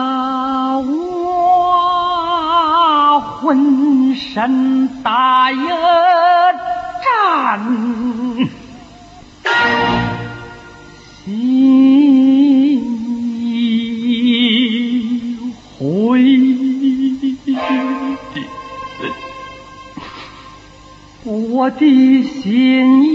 啊，我浑身打一战。心回我的心。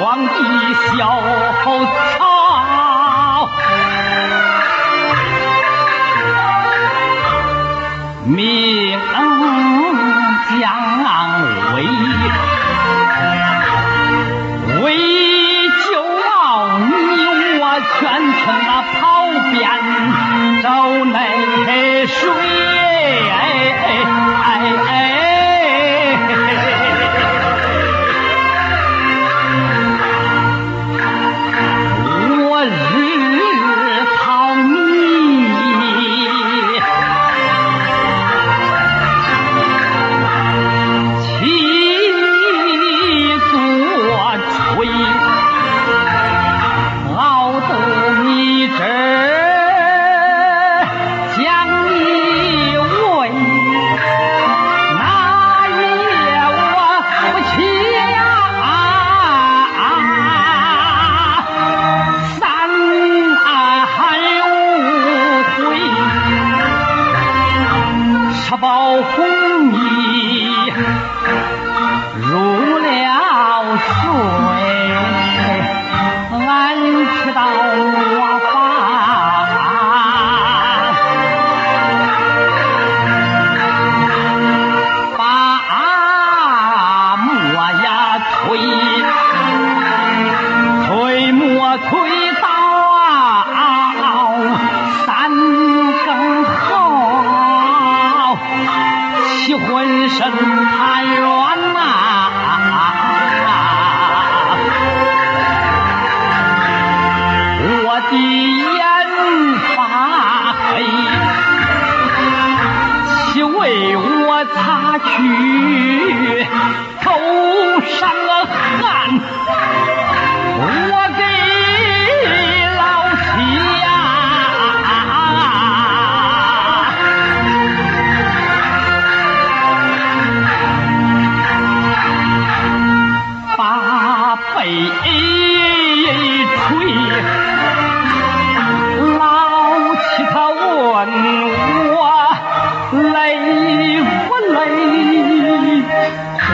皇帝笑。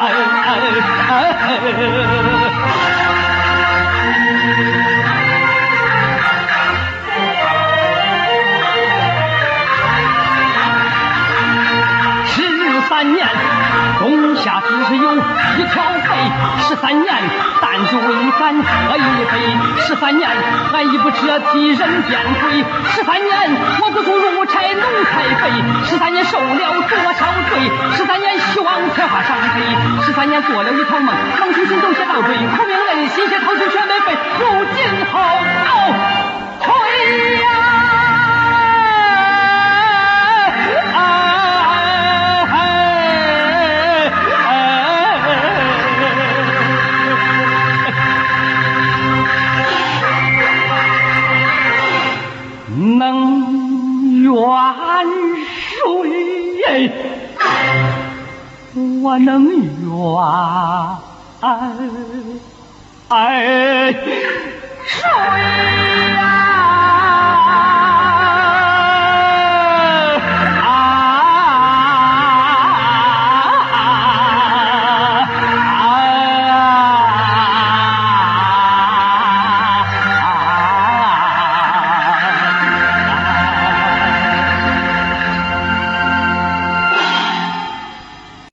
哎哎哎十三年，冬夏只是有一条肥。十三年，弹子为咱喝一杯。十三年，俺已不折替人变鬼。十三年，我不做入差奴才肥。十三年受了多少罪？十三年希望才。三年做了一场梦，梦出心中写倒追，苦命人心血掏我能怨谁呀？